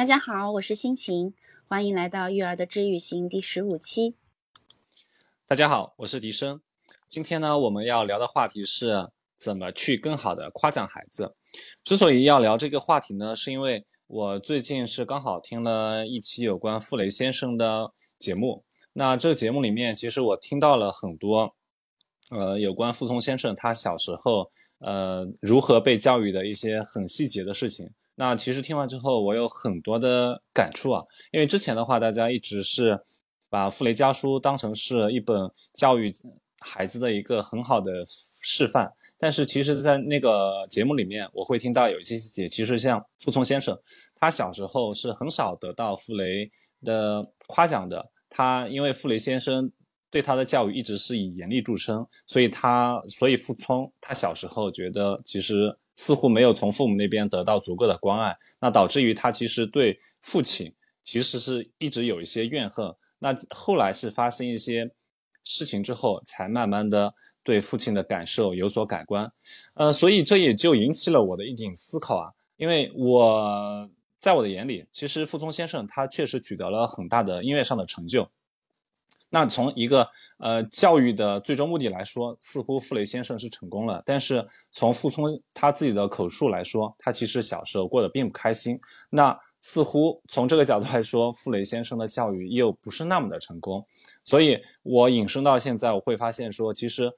大家好，我是心情，欢迎来到育儿的治愈行第十五期。大家好，我是笛声。今天呢，我们要聊的话题是怎么去更好的夸奖孩子。之所以要聊这个话题呢，是因为我最近是刚好听了一期有关傅雷先生的节目。那这个节目里面，其实我听到了很多，呃，有关傅聪先生他小时候，呃，如何被教育的一些很细节的事情。那其实听完之后，我有很多的感触啊。因为之前的话，大家一直是把《傅雷家书》当成是一本教育孩子的一个很好的示范。但是其实，在那个节目里面，我会听到有一些细节，其实像傅聪先生，他小时候是很少得到傅雷的夸奖的。他因为傅雷先生对他的教育一直是以严厉著称，所以他所以傅聪他小时候觉得其实。似乎没有从父母那边得到足够的关爱，那导致于他其实对父亲其实是一直有一些怨恨。那后来是发生一些事情之后，才慢慢的对父亲的感受有所改观。呃，所以这也就引起了我的一点思考啊，因为我在我的眼里，其实傅聪先生他确实取得了很大的音乐上的成就。那从一个呃教育的最终目的来说，似乎傅雷先生是成功了。但是从傅聪他自己的口述来说，他其实小时候过得并不开心。那似乎从这个角度来说，傅雷先生的教育又不是那么的成功。所以我引申到现在，我会发现说，其实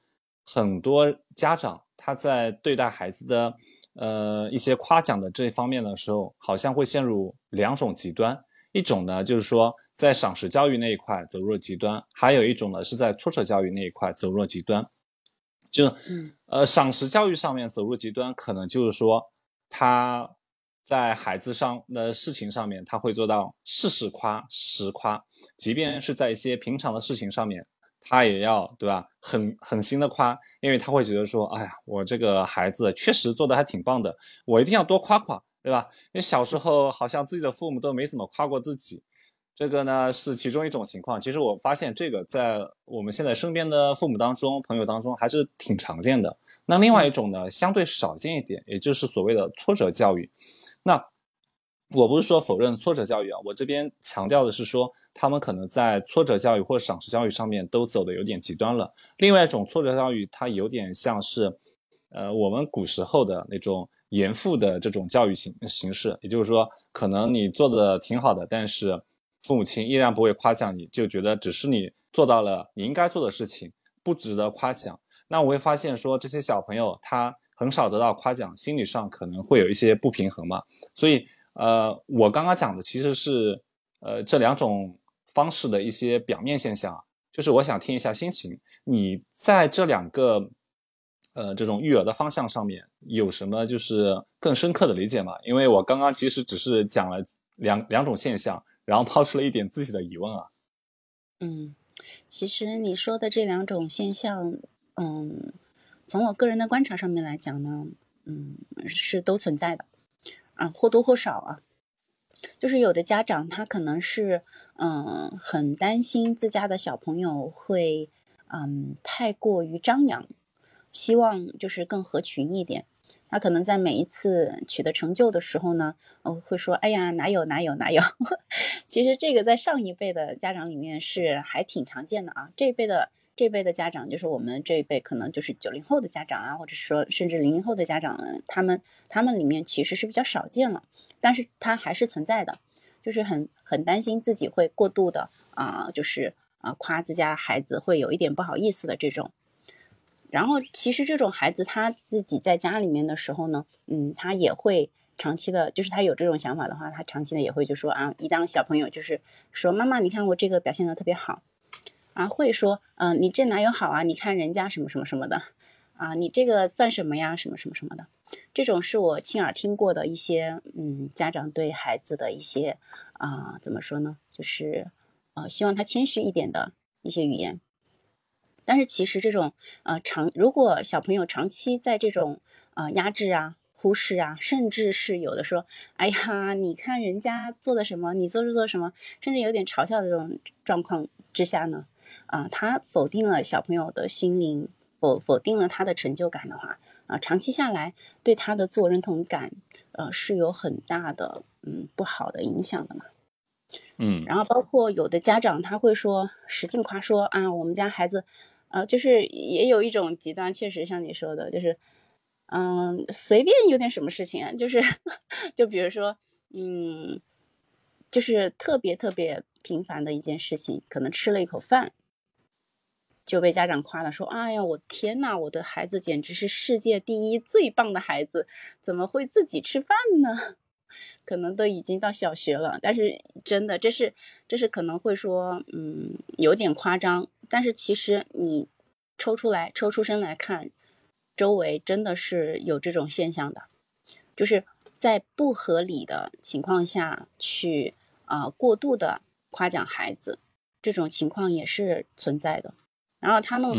很多家长他在对待孩子的呃一些夸奖的这方面的时候，好像会陷入两种极端。一种呢，就是说在赏识教育那一块走入了极端；还有一种呢，是在挫折教育那一块走入了极端。就，呃，赏识教育上面走入极端，可能就是说他在孩子上的事情上面，他会做到事事夸、实夸，即便是在一些平常的事情上面，他也要对吧？狠狠心的夸，因为他会觉得说，哎呀，我这个孩子确实做的还挺棒的，我一定要多夸夸。对吧？因为小时候好像自己的父母都没怎么夸过自己，这个呢是其中一种情况。其实我发现这个在我们现在身边的父母当中、朋友当中还是挺常见的。那另外一种呢，相对少见一点，也就是所谓的挫折教育。那我不是说否认挫折教育啊，我这边强调的是说，他们可能在挫折教育或赏识教育上面都走的有点极端了。另外一种挫折教育，它有点像是，呃，我们古时候的那种。严父的这种教育形形式，也就是说，可能你做的挺好的，但是父母亲依然不会夸奖你，就觉得只是你做到了你应该做的事情，不值得夸奖。那我会发现说，这些小朋友他很少得到夸奖，心理上可能会有一些不平衡嘛。所以，呃，我刚刚讲的其实是呃这两种方式的一些表面现象，就是我想听一下心情，你在这两个。呃，这种育儿的方向上面有什么就是更深刻的理解吗？因为我刚刚其实只是讲了两两种现象，然后抛出了一点自己的疑问啊。嗯，其实你说的这两种现象，嗯，从我个人的观察上面来讲呢，嗯，是都存在的，啊，或多或少啊，就是有的家长他可能是嗯很担心自家的小朋友会嗯太过于张扬。希望就是更合群一点，他可能在每一次取得成就的时候呢，呃，会说：“哎呀，哪有哪有哪有。” 其实这个在上一辈的家长里面是还挺常见的啊。这一辈的这一辈的家长，就是我们这一辈可能就是九零后的家长啊，或者说甚至零零后的家长，他们他们里面其实是比较少见了，但是他还是存在的，就是很很担心自己会过度的啊，就是啊夸自家孩子会有一点不好意思的这种。然后，其实这种孩子他自己在家里面的时候呢，嗯，他也会长期的，就是他有这种想法的话，他长期的也会就说啊，一当小朋友就是说妈妈，你看我这个表现的特别好，啊，会说，嗯，你这哪有好啊？你看人家什么什么什么的，啊，你这个算什么呀？什么什么什么的，这种是我亲耳听过的一些，嗯，家长对孩子的一些，啊，怎么说呢？就是，呃，希望他谦虚一点的一些语言。但是其实这种呃长，如果小朋友长期在这种呃压制啊、忽视啊，甚至是有的说，哎呀，你看人家做的什么，你做是做什么，甚至有点嘲笑的这种状况之下呢，啊，他否定了小朋友的心灵否否定了他的成就感的话，啊，长期下来对他的自我认同感，呃，是有很大的嗯不好的影响的嘛。嗯，然后包括有的家长他会说使劲夸说啊，我们家孩子，呃，就是也有一种极端，确实像你说的，就是嗯，随便有点什么事情啊，就是 就比如说嗯，就是特别特别平凡的一件事情，可能吃了一口饭。就被家长夸了，说：“哎呀，我天呐，我的孩子简直是世界第一最棒的孩子，怎么会自己吃饭呢？可能都已经到小学了，但是真的，这是这是可能会说，嗯，有点夸张。但是其实你抽出来，抽出身来看，周围真的是有这种现象的，就是在不合理的情况下去啊过度的夸奖孩子，这种情况也是存在的。”然后他们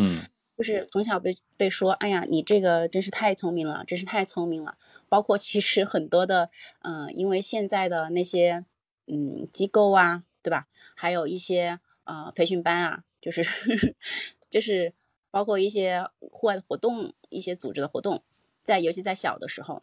就是从小被被说，哎呀，你这个真是太聪明了，真是太聪明了。包括其实很多的，嗯，因为现在的那些嗯机构啊，对吧？还有一些呃培训班啊，就是 就是包括一些户外的活动，一些组织的活动，在尤其在小的时候，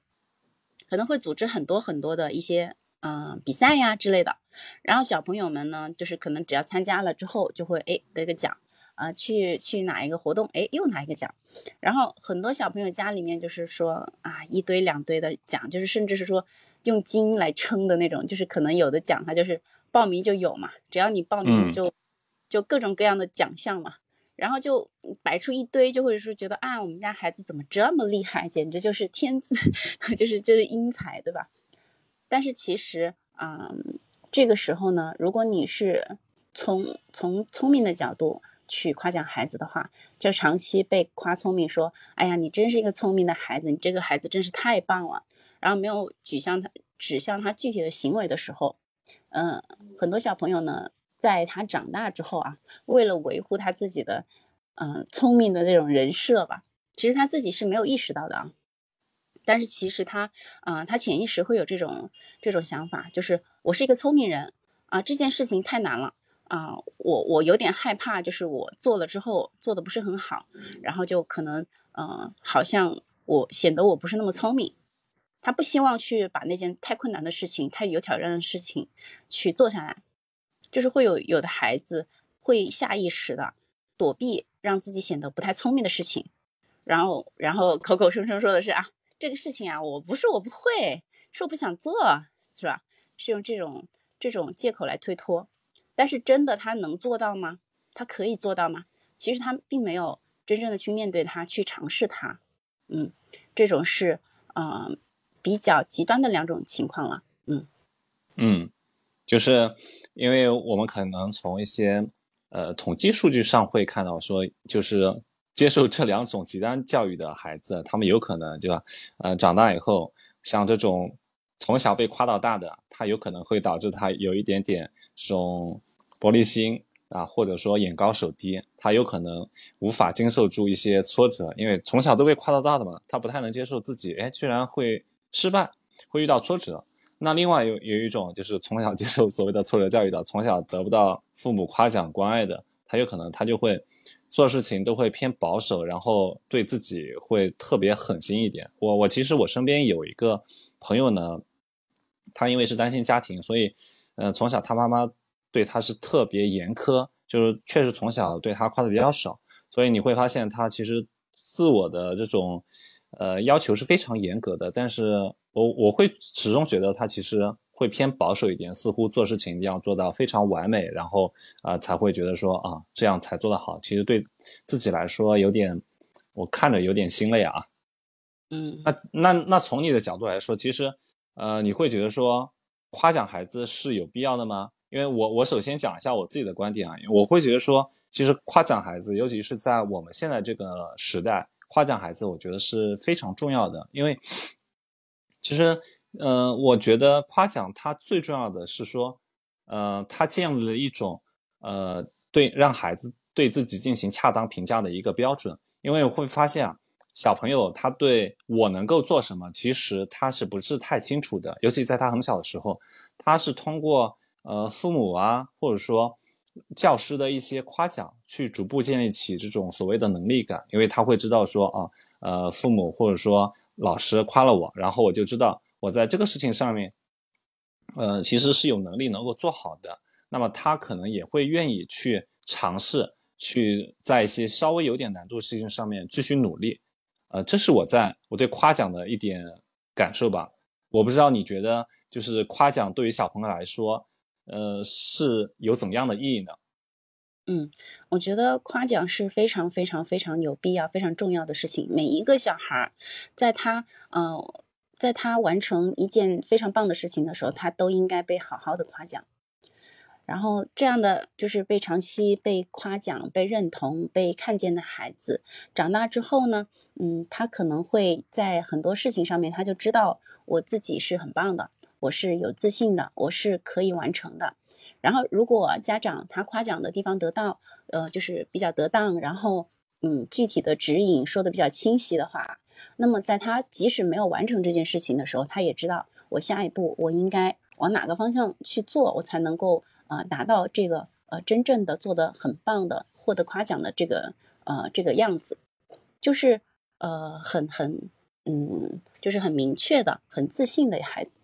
可能会组织很多很多的一些嗯比赛呀之类的。然后小朋友们呢，就是可能只要参加了之后，就会哎得个奖。啊，去去哪一个活动，哎，又拿一个奖，然后很多小朋友家里面就是说啊，一堆两堆的奖，就是甚至是说用金来称的那种，就是可能有的奖它就是报名就有嘛，只要你报名就就各种各样的奖项嘛，然后就摆出一堆，就会说觉得啊，我们家孩子怎么这么厉害，简直就是天资，就是就是英才，对吧？但是其实啊，这个时候呢，如果你是从从聪明的角度。去夸奖孩子的话，就长期被夸聪明，说：“哎呀，你真是一个聪明的孩子，你这个孩子真是太棒了。”然后没有指向他指向他具体的行为的时候，嗯，很多小朋友呢，在他长大之后啊，为了维护他自己的嗯聪明的这种人设吧，其实他自己是没有意识到的啊。但是其实他啊，他潜意识会有这种这种想法，就是我是一个聪明人啊，这件事情太难了。啊，我我有点害怕，就是我做了之后做的不是很好，然后就可能，嗯，好像我显得我不是那么聪明。他不希望去把那件太困难的事情、太有挑战的事情去做下来，就是会有有的孩子会下意识的躲避，让自己显得不太聪明的事情，然后然后口口声声说的是啊，这个事情啊，我不是我不会，是我不想做，是吧？是用这种这种借口来推脱。但是真的他能做到吗？他可以做到吗？其实他并没有真正的去面对他，去尝试他。嗯，这种是嗯比较极端的两种情况了。嗯嗯，就是因为我们可能从一些呃统计数据上会看到说，就是接受这两种极端教育的孩子，他们有可能对吧？呃，长大以后像这种从小被夸到大的，他有可能会导致他有一点点。这种玻璃心啊，或者说眼高手低，他有可能无法经受住一些挫折，因为从小都被夸到大的嘛，他不太能接受自己，哎，居然会失败，会遇到挫折。那另外有有一种就是从小接受所谓的挫折教育的，从小得不到父母夸奖关爱的，他有可能他就会做事情都会偏保守，然后对自己会特别狠心一点。我我其实我身边有一个朋友呢，他因为是单亲家庭，所以。嗯，从小他妈妈对他是特别严苛，就是确实从小对他夸的比较少，所以你会发现他其实自我的这种呃要求是非常严格的。但是我我会始终觉得他其实会偏保守一点，似乎做事情一定要做到非常完美，然后啊才会觉得说啊这样才做得好。其实对自己来说有点，我看着有点心累啊。嗯，那那那从你的角度来说，其实呃你会觉得说。夸奖孩子是有必要的吗？因为我我首先讲一下我自己的观点啊，我会觉得说，其实夸奖孩子，尤其是在我们现在这个时代，夸奖孩子，我觉得是非常重要的。因为其实，嗯，我觉得夸奖它最重要的是说，呃，它建立了一种呃对让孩子对自己进行恰当评价的一个标准。因为会发现啊。小朋友他对我能够做什么，其实他是不是太清楚的？尤其在他很小的时候，他是通过呃父母啊，或者说教师的一些夸奖，去逐步建立起这种所谓的能力感，因为他会知道说啊，呃，父母或者说老师夸了我，然后我就知道我在这个事情上面，呃，其实是有能力能够做好的。那么他可能也会愿意去尝试，去在一些稍微有点难度的事情上面继续努力。呃，这是我在我对夸奖的一点感受吧。我不知道你觉得，就是夸奖对于小朋友来说。呃，是有怎么样的意义呢？嗯，我觉得夸奖是非常非常非常有必要、非常重要的事情。每一个小孩，在他呃，在他完成一件非常棒的事情的时候，他都应该被好好的夸奖。然后，这样的就是被长期被夸奖、被认同、被看见的孩子，长大之后呢，嗯，他可能会在很多事情上面，他就知道我自己是很棒的。我是有自信的，我是可以完成的。然后，如果家长他夸奖的地方得到，呃，就是比较得当，然后，嗯，具体的指引说的比较清晰的话，那么在他即使没有完成这件事情的时候，他也知道我下一步我应该往哪个方向去做，我才能够呃达到这个呃真正的做的很棒的获得夸奖的这个呃这个样子，就是呃很很嗯就是很明确的很自信的孩子。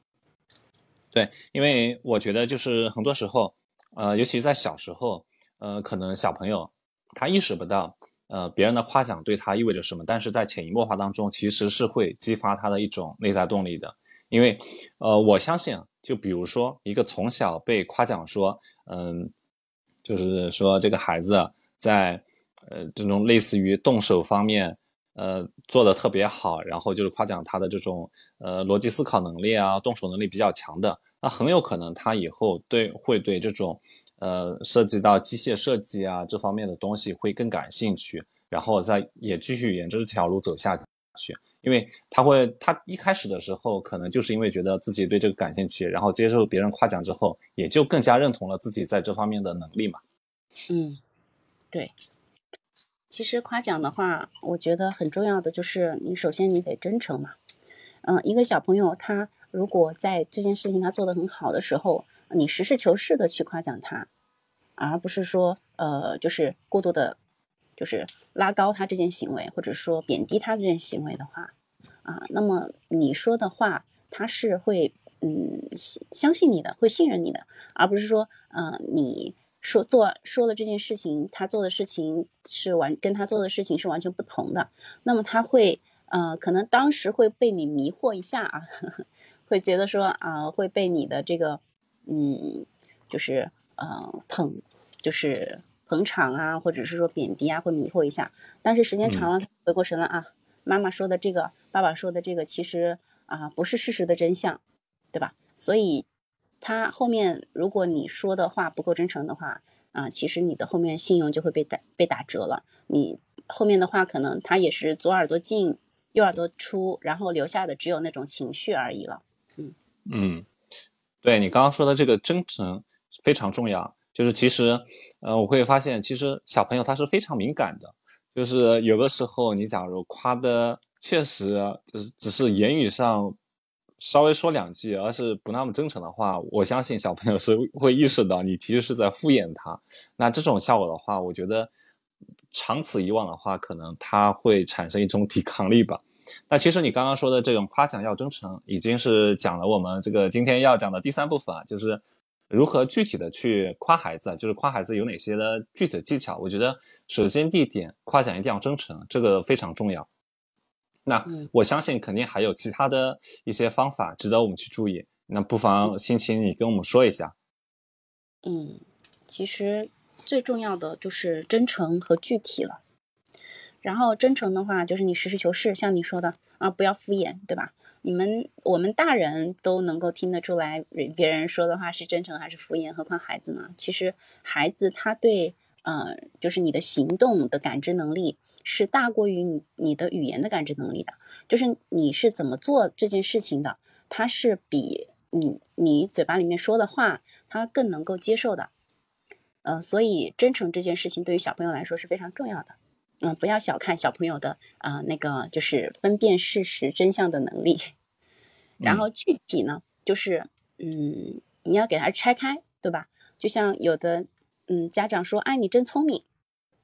对，因为我觉得就是很多时候，呃，尤其在小时候，呃，可能小朋友他意识不到，呃，别人的夸奖对他意味着什么，但是在潜移默化当中，其实是会激发他的一种内在动力的。因为，呃，我相信，就比如说一个从小被夸奖说，嗯，就是说这个孩子在，呃，这种类似于动手方面。呃，做的特别好，然后就是夸奖他的这种呃逻辑思考能力啊，动手能力比较强的，那很有可能他以后对会对这种呃涉及到机械设计啊这方面的东西会更感兴趣，然后再也继续沿着这条路走下去，因为他会他一开始的时候可能就是因为觉得自己对这个感兴趣，然后接受别人夸奖之后，也就更加认同了自己在这方面的能力嘛。嗯，对。其实夸奖的话，我觉得很重要的就是你首先你得真诚嘛。嗯，一个小朋友他如果在这件事情他做得很好的时候，你实事求是的去夸奖他，而不是说呃就是过度的，就是拉高他这件行为，或者说贬低他这件行为的话，啊，那么你说的话他是会嗯相信你的，会信任你的，而不是说嗯你。说做说的这件事情，他做的事情是完跟他做的事情是完全不同的。那么他会呃，可能当时会被你迷惑一下啊，会觉得说啊，会被你的这个嗯，就是呃捧，就是捧场啊，或者是说贬低啊，会迷惑一下。但是时间长了，回过神了啊，妈妈说的这个，爸爸说的这个，其实啊不是事实的真相，对吧？所以。他后面，如果你说的话不够真诚的话，啊，其实你的后面信用就会被打被打折了。你后面的话，可能他也是左耳朵进，右耳朵出，然后留下的只有那种情绪而已了。嗯嗯，对你刚刚说的这个真诚非常重要。就是其实，呃，我会发现，其实小朋友他是非常敏感的。就是有的时候，你假如夸的确实就是只是言语上。稍微说两句，而是不那么真诚的话，我相信小朋友是会意识到你其实是在敷衍他。那这种效果的话，我觉得长此以往的话，可能他会产生一种抵抗力吧。那其实你刚刚说的这种夸奖要真诚，已经是讲了我们这个今天要讲的第三部分啊，就是如何具体的去夸孩子，就是夸孩子有哪些的具体的技巧。我觉得首先第一点，夸奖一定要真诚，这个非常重要。那我相信肯定还有其他的一些方法值得我们去注意。那不妨心情你跟我们说一下。嗯，其实最重要的就是真诚和具体了。然后真诚的话，就是你实事求是，像你说的啊，不要敷衍，对吧？你们我们大人都能够听得出来，别人说的话是真诚还是敷衍，何况孩子呢？其实孩子他对，呃，就是你的行动的感知能力。是大过于你你的语言的感知能力的，就是你是怎么做这件事情的，它是比你你嘴巴里面说的话，他更能够接受的。呃，所以真诚这件事情对于小朋友来说是非常重要的。嗯，不要小看小朋友的啊那个就是分辨事实真相的能力。然后具体呢，就是嗯，你要给他拆开，对吧？就像有的嗯，家长说，哎，你真聪明，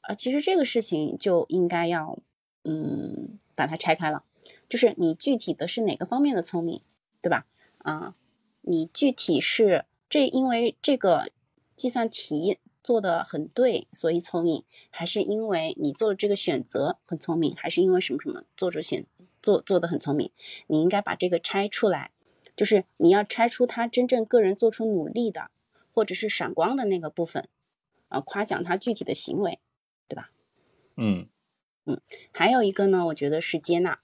啊，其实这个事情就应该要，嗯，把它拆开了，就是你具体的是哪个方面的聪明，对吧？啊，你具体是这因为这个计算题做的很对，所以聪明，还是因为你做了这个选择很聪明，还是因为什么什么做出选做做的很聪明？你应该把这个拆出来，就是你要拆出他真正个人做出努力的，或者是闪光的那个部分。啊，夸奖他具体的行为，对吧？嗯嗯，还有一个呢，我觉得是接纳，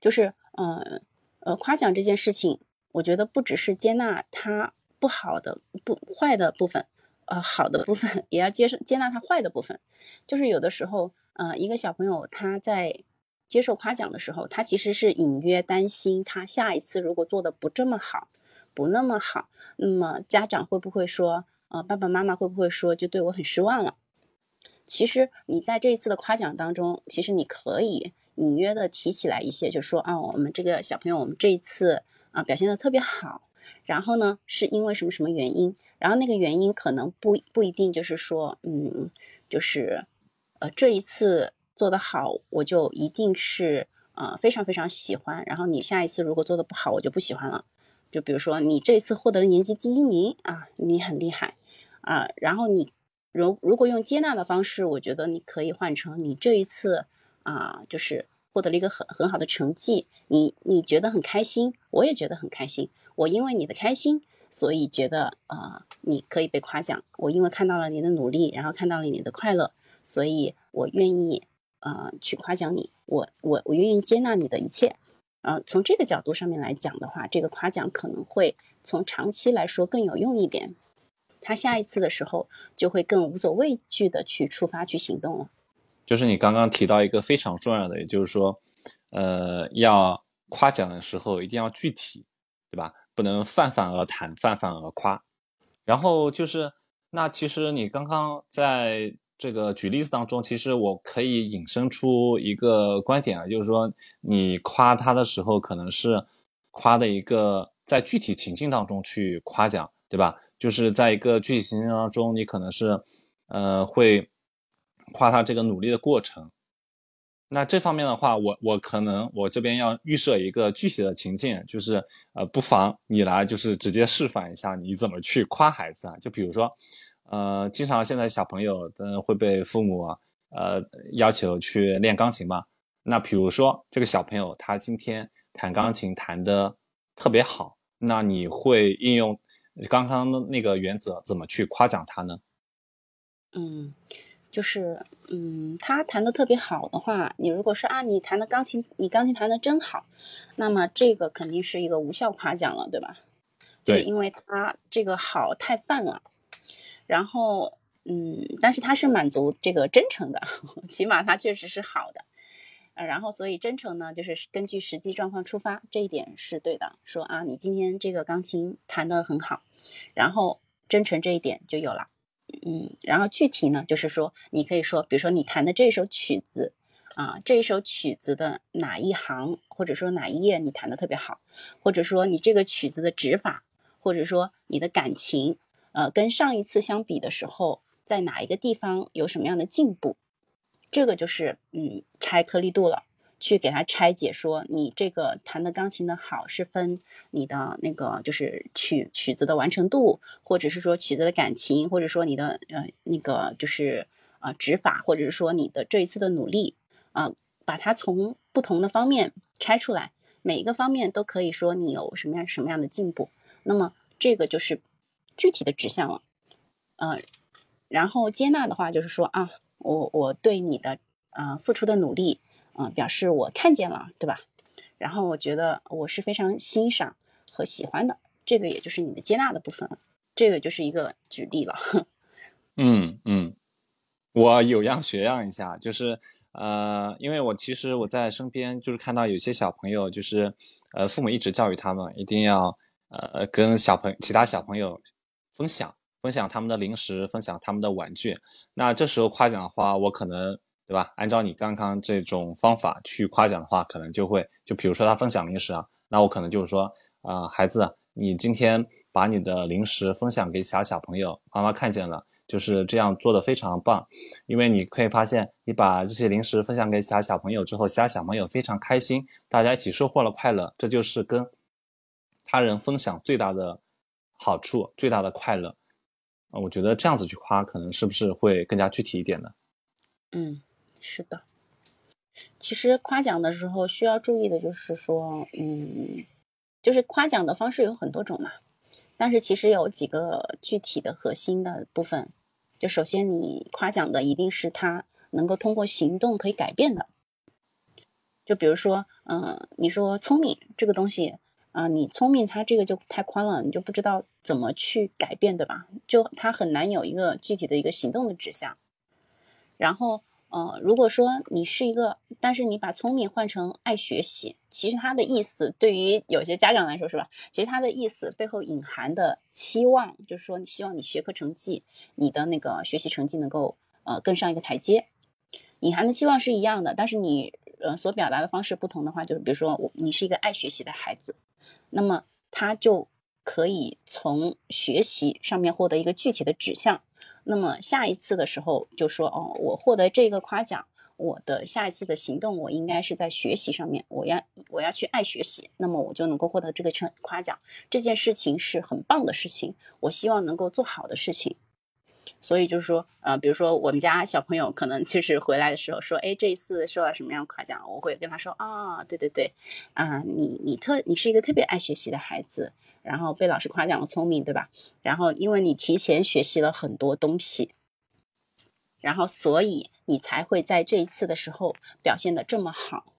就是呃呃，夸奖这件事情，我觉得不只是接纳他不好的、不坏的部分，呃，好的部分也要接受接纳他坏的部分。就是有的时候，呃，一个小朋友他在接受夸奖的时候，他其实是隐约担心，他下一次如果做的不这么好，不那么好，那么家长会不会说？呃，爸爸妈妈会不会说就对我很失望了？其实你在这一次的夸奖当中，其实你可以隐约的提起来一些，就说啊，我们这个小朋友，我们这一次啊表现的特别好。然后呢，是因为什么什么原因？然后那个原因可能不不一定就是说，嗯，就是呃这一次做的好，我就一定是呃非常非常喜欢。然后你下一次如果做的不好，我就不喜欢了。就比如说你这一次获得了年级第一名啊，你很厉害。啊，然后你如如果用接纳的方式，我觉得你可以换成你这一次啊，就是获得了一个很很好的成绩，你你觉得很开心，我也觉得很开心。我因为你的开心，所以觉得啊，你可以被夸奖。我因为看到了你的努力，然后看到了你的快乐，所以我愿意啊去夸奖你。我我我愿意接纳你的一切。呃，从这个角度上面来讲的话，这个夸奖可能会从长期来说更有用一点。他下一次的时候就会更无所畏惧的去出发去行动了。就是你刚刚提到一个非常重要的，也就是说，呃，要夸奖的时候一定要具体，对吧？不能泛泛而谈，泛泛而夸。然后就是，那其实你刚刚在这个举例子当中，其实我可以引申出一个观点啊，就是说，你夸他的时候，可能是夸的一个在具体情境当中去夸奖，对吧？就是在一个具体情境当中，你可能是，呃，会夸他这个努力的过程。那这方面的话，我我可能我这边要预设一个具体的情境，就是呃，不妨你来就是直接示范一下你怎么去夸孩子啊。就比如说，呃，经常现在小朋友的会被父母呃要求去练钢琴嘛。那比如说这个小朋友他今天弹钢琴弹的特别好，那你会应用。刚刚的那个原则怎么去夸奖他呢？嗯，就是嗯，他弹的特别好的话，你如果说啊，你弹的钢琴，你钢琴弹的真好，那么这个肯定是一个无效夸奖了，对吧？对，因为他这个好太泛了。然后嗯，但是他是满足这个真诚的，起码他确实是好的。呃，然后所以真诚呢，就是根据实际状况出发，这一点是对的。说啊，你今天这个钢琴弹得很好，然后真诚这一点就有了。嗯，然后具体呢，就是说你可以说，比如说你弹的这首曲子啊，这一首曲子的哪一行，或者说哪一页你弹的特别好，或者说你这个曲子的指法，或者说你的感情，呃，跟上一次相比的时候，在哪一个地方有什么样的进步。这个就是嗯拆颗粒度了，去给它拆解，说你这个弹的钢琴的好是分你的那个就是曲曲子的完成度，或者是说曲子的感情，或者说你的呃那个就是啊指法，或者是说你的这一次的努力啊，把它从不同的方面拆出来，每一个方面都可以说你有什么样什么样的进步，那么这个就是具体的指向了，嗯，然后接纳的话就是说啊。我我对你的呃付出的努力，嗯，表示我看见了，对吧？然后我觉得我是非常欣赏和喜欢的，这个也就是你的接纳的部分了。这个就是一个举例了。嗯嗯，我有样学样一下，就是呃，因为我其实我在身边就是看到有些小朋友，就是呃父母一直教育他们一定要呃跟小朋其他小朋友分享。分享他们的零食，分享他们的玩具。那这时候夸奖的话，我可能对吧？按照你刚刚这种方法去夸奖的话，可能就会就比如说他分享零食啊，那我可能就是说啊，孩子，你今天把你的零食分享给其他小朋友，妈妈看见了，就是这样做的非常棒。因为你可以发现，你把这些零食分享给其他小朋友之后，其他小朋友非常开心，大家一起收获了快乐，这就是跟他人分享最大的好处，最大的快乐。啊，我觉得这样子去夸，可能是不是会更加具体一点呢？嗯，是的。其实夸奖的时候需要注意的就是说，嗯，就是夸奖的方式有很多种嘛，但是其实有几个具体的核心的部分。就首先，你夸奖的一定是他能够通过行动可以改变的。就比如说，嗯，你说聪明这个东西啊，你聪明，它这个就太宽了，你就不知道怎么去改变，对吧？就它很难有一个具体的一个行动的指向。然后。呃，如果说你是一个，但是你把聪明换成爱学习，其实它的意思对于有些家长来说是吧？其实它的意思背后隐含的期望，就是说你希望你学科成绩，你的那个学习成绩能够呃更上一个台阶。隐含的期望是一样的，但是你呃所表达的方式不同的话，就是比如说我你是一个爱学习的孩子，那么他就可以从学习上面获得一个具体的指向。那么下一次的时候就说哦，我获得这个夸奖，我的下一次的行动我应该是在学习上面，我要我要去爱学习，那么我就能够获得这个称夸奖。这件事情是很棒的事情，我希望能够做好的事情。所以就是说，呃，比如说我们家小朋友可能就是回来的时候说，哎，这一次受到什么样的夸奖，我会跟他说啊，对对对，啊，你你特你是一个特别爱学习的孩子。然后被老师夸奖了聪明，对吧？然后因为你提前学习了很多东西，然后所以你才会在这一次的时候表现的这么好。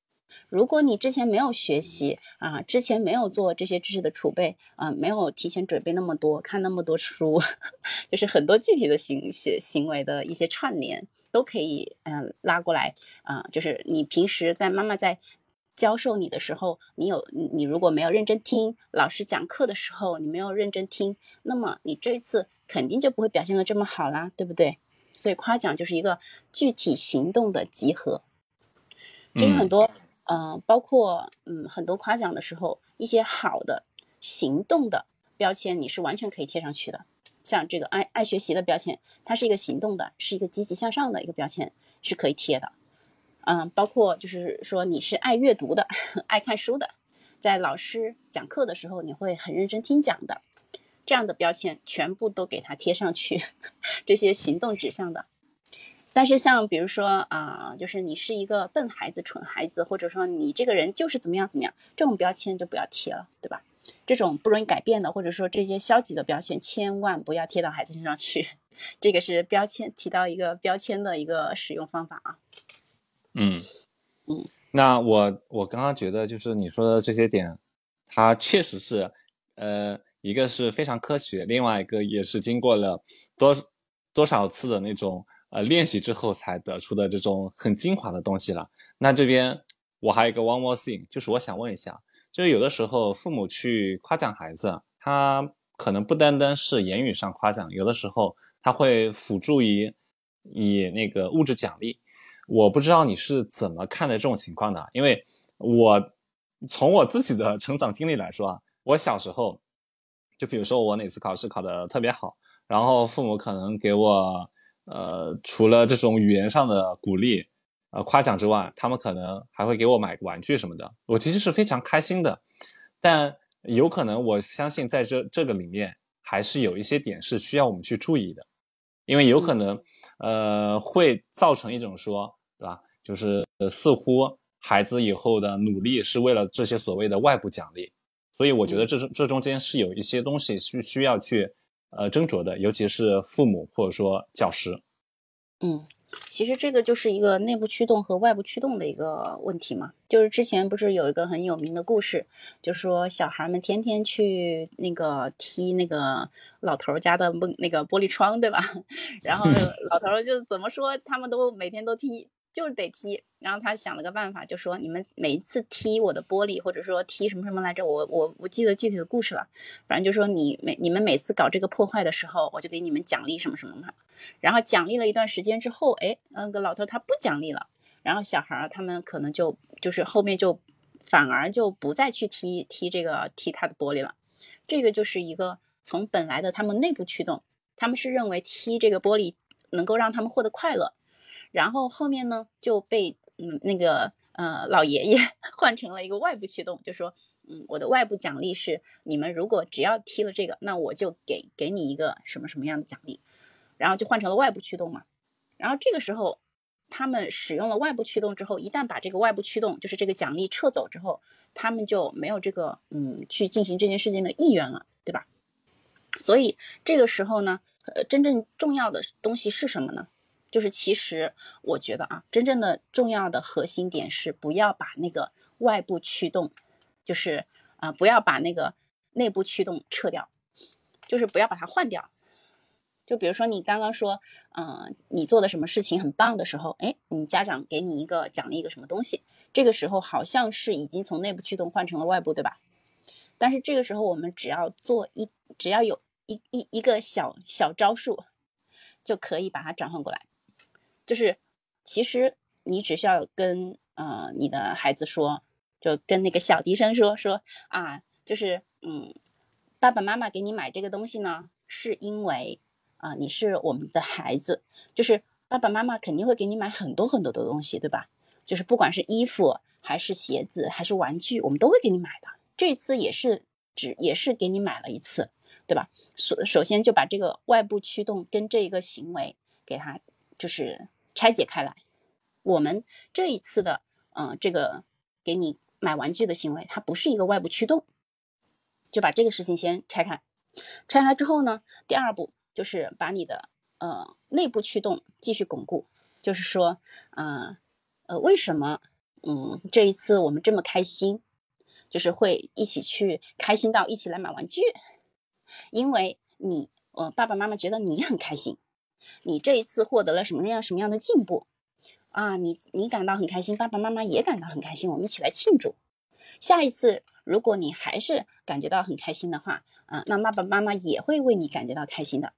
如果你之前没有学习啊，之前没有做这些知识的储备啊，没有提前准备那么多，看那么多书，就是很多具体的行行行为的一些串联都可以嗯拉过来啊，就是你平时在妈妈在。教授你的时候，你有你你如果没有认真听老师讲课的时候，你没有认真听，那么你这次肯定就不会表现的这么好啦，对不对？所以夸奖就是一个具体行动的集合。其实很多，嗯，包括嗯很多夸奖的时候，一些好的行动的标签，你是完全可以贴上去的。像这个爱爱学习的标签，它是一个行动的，是一个积极向上的一个标签，是可以贴的。嗯，包括就是说你是爱阅读的，爱看书的，在老师讲课的时候，你会很认真听讲的，这样的标签全部都给它贴上去，这些行动指向的。但是像比如说啊，就是你是一个笨孩子、蠢孩子，或者说你这个人就是怎么样怎么样，这种标签就不要贴了，对吧？这种不容易改变的，或者说这些消极的标签，千万不要贴到孩子身上去。这个是标签提到一个标签的一个使用方法啊。嗯嗯，那我我刚刚觉得就是你说的这些点，它确实是，呃，一个是非常科学，另外一个也是经过了多多少次的那种呃练习之后才得出的这种很精华的东西了。那这边我还有一个 one more thing，就是我想问一下，就是有的时候父母去夸奖孩子，他可能不单单是言语上夸奖，有的时候他会辅助于以那个物质奖励。我不知道你是怎么看待这种情况的，因为我从我自己的成长经历来说啊，我小时候，就比如说我哪次考试考得特别好，然后父母可能给我，呃，除了这种语言上的鼓励，呃，夸奖之外，他们可能还会给我买个玩具什么的，我其实是非常开心的。但有可能我相信在这这个里面，还是有一些点是需要我们去注意的。因为有可能，呃，会造成一种说，对吧？就是似乎孩子以后的努力是为了这些所谓的外部奖励，所以我觉得这这中间是有一些东西需需要去呃斟酌的，尤其是父母或者说教师。嗯。其实这个就是一个内部驱动和外部驱动的一个问题嘛。就是之前不是有一个很有名的故事，就说小孩们天天去那个踢那个老头家的玻那个玻璃窗，对吧？然后老头就怎么说，他们都每天都踢。就是得踢，然后他想了个办法，就说你们每一次踢我的玻璃，或者说踢什么什么来着，我我我记得具体的故事了。反正就说你每你们每次搞这个破坏的时候，我就给你们奖励什么什么嘛。然后奖励了一段时间之后，哎，那个老头他不奖励了，然后小孩儿他们可能就就是后面就反而就不再去踢踢这个踢他的玻璃了。这个就是一个从本来的他们内部驱动，他们是认为踢这个玻璃能够让他们获得快乐，然后后面呢就被嗯那个呃老爷爷 换成了一个外部驱动，就说嗯我的外部奖励是你们如果只要踢了这个，那我就给给你一个什么什么样的奖励，然后就换成了外部驱动嘛，然后这个时候。他们使用了外部驱动之后，一旦把这个外部驱动，就是这个奖励撤走之后，他们就没有这个嗯去进行这件事情的意愿了，对吧？所以这个时候呢，呃，真正重要的东西是什么呢？就是其实我觉得啊，真正的重要的核心点是不要把那个外部驱动，就是啊，不要把那个内部驱动撤掉，就是不要把它换掉。就比如说你刚刚说，嗯，你做的什么事情很棒的时候，哎，你家长给你一个奖励一个什么东西，这个时候好像是已经从内部驱动换成了外部，对吧？但是这个时候我们只要做一，只要有一一一个小小招数，就可以把它转换过来。就是其实你只需要跟呃你的孩子说，就跟那个小笛声说说啊，就是嗯，爸爸妈妈给你买这个东西呢，是因为。啊，你是我们的孩子，就是爸爸妈妈肯定会给你买很多很多的东西，对吧？就是不管是衣服还是鞋子还是玩具，我们都会给你买的。这次也是只也是给你买了一次，对吧？首首先就把这个外部驱动跟这一个行为给他就是拆解开来。我们这一次的嗯这个给你买玩具的行为，它不是一个外部驱动，就把这个事情先拆开。拆开之后呢，第二步。就是把你的呃内部驱动继续巩固，就是说，啊呃，为什么嗯这一次我们这么开心，就是会一起去开心到一起来买玩具，因为你呃爸爸妈妈觉得你很开心，你这一次获得了什么样什么样的进步啊？你你感到很开心，爸爸妈妈也感到很开心，我们一起来庆祝。下一次如果你还是感觉到很开心的话，啊，那爸爸妈妈也会为你感觉到开心的。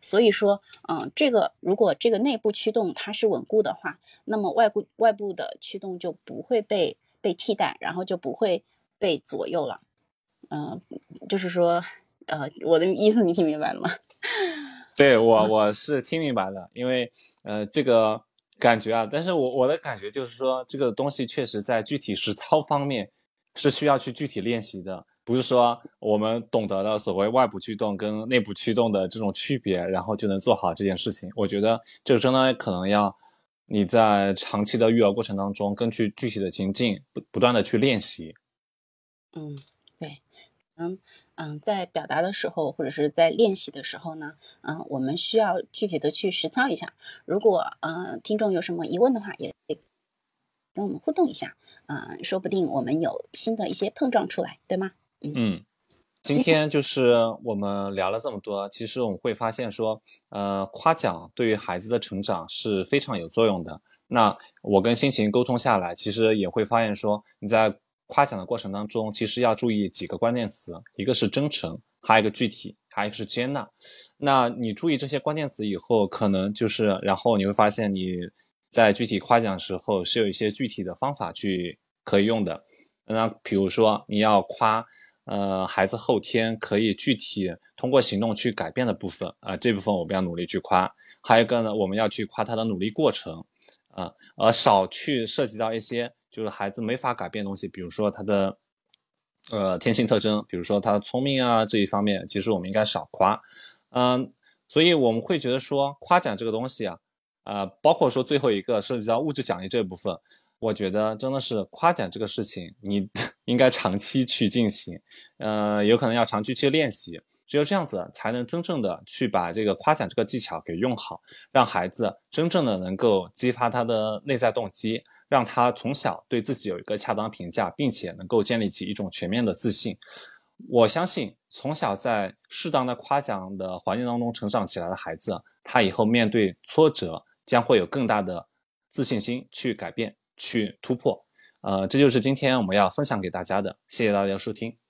所以说，嗯，这个如果这个内部驱动它是稳固的话，那么外部外部的驱动就不会被被替代，然后就不会被左右了。嗯，就是说，呃，我的意思你听明白了吗？对我我是听明白了，因为呃这个感觉啊，但是我我的感觉就是说，这个东西确实在具体实操方面是需要去具体练习的。不是说我们懂得了所谓外部驱动跟内部驱动的这种区别，然后就能做好这件事情。我觉得这个真的可能要你在长期的育儿过程当中，根据具体的情境不不断的去练习。嗯，对，嗯嗯，在表达的时候或者是在练习的时候呢，嗯，我们需要具体的去实操一下。如果嗯听众有什么疑问的话，也跟我们互动一下，嗯，说不定我们有新的一些碰撞出来，对吗？嗯，今天就是我们聊了这么多，其实我们会发现说，呃，夸奖对于孩子的成长是非常有作用的。那我跟心情沟通下来，其实也会发现说，你在夸奖的过程当中，其实要注意几个关键词，一个是真诚，还有一个具体，还有一个是接纳。那你注意这些关键词以后，可能就是，然后你会发现你在具体夸奖的时候是有一些具体的方法去可以用的。那比如说你要夸。呃，孩子后天可以具体通过行动去改变的部分啊，这部分我们要努力去夸。还有一个呢，我们要去夸他的努力过程啊，而少去涉及到一些就是孩子没法改变东西，比如说他的呃天性特征，比如说他聪明啊这一方面，其实我们应该少夸。嗯，所以我们会觉得说夸奖这个东西啊，啊，包括说最后一个涉及到物质奖励这部分。我觉得真的是夸奖这个事情，你 应该长期去进行，呃，有可能要长期去练习，只有这样子才能真正的去把这个夸奖这个技巧给用好，让孩子真正的能够激发他的内在动机，让他从小对自己有一个恰当评价，并且能够建立起一种全面的自信。我相信，从小在适当的夸奖的环境当中成长起来的孩子，他以后面对挫折将会有更大的自信心去改变。去突破，呃，这就是今天我们要分享给大家的，谢谢大家收听。